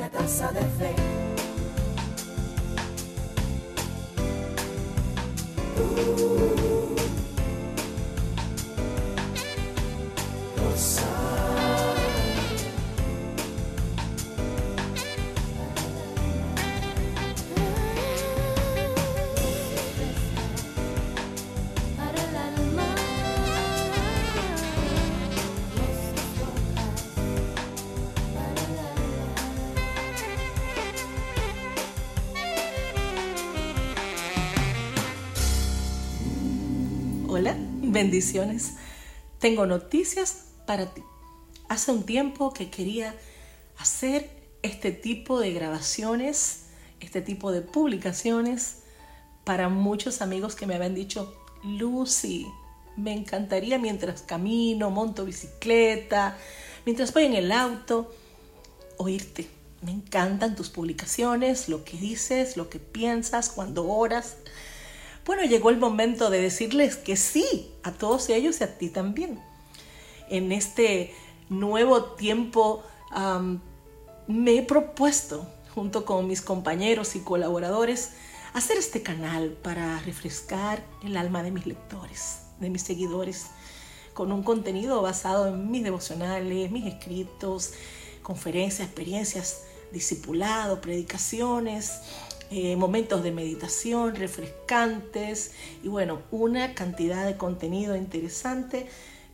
Una taza de fe. Hola, bendiciones. Tengo noticias para ti. Hace un tiempo que quería hacer este tipo de grabaciones, este tipo de publicaciones para muchos amigos que me habían dicho, Lucy, me encantaría mientras camino, monto bicicleta, mientras voy en el auto, oírte. Me encantan tus publicaciones, lo que dices, lo que piensas, cuando oras. Bueno, llegó el momento de decirles que sí a todos ellos y a ti también. En este nuevo tiempo me he propuesto, junto con mis compañeros y colaboradores, hacer este canal para refrescar el alma de mis lectores, de mis seguidores, con un contenido basado en mis devocionales, mis escritos, conferencias, experiencias, discipulado, predicaciones, eh, momentos de meditación refrescantes y bueno, una cantidad de contenido interesante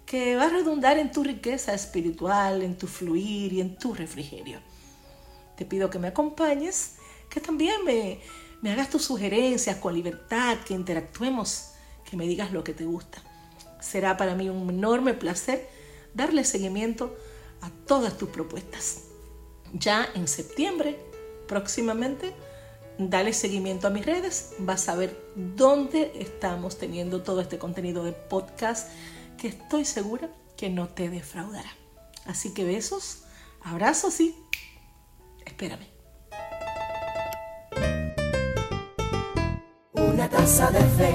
que va a redundar en tu riqueza espiritual, en tu fluir y en tu refrigerio. Te pido que me acompañes, que también me, me hagas tus sugerencias con libertad, que interactuemos, que me digas lo que te gusta. Será para mí un enorme placer darle seguimiento a todas tus propuestas. Ya en septiembre, próximamente, dale seguimiento a mis redes, vas a ver dónde estamos teniendo todo este contenido de podcast que estoy segura que no te defraudará. Así que besos, abrazos y espérame. Una taza de fe.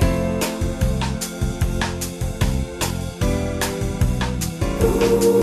Uh.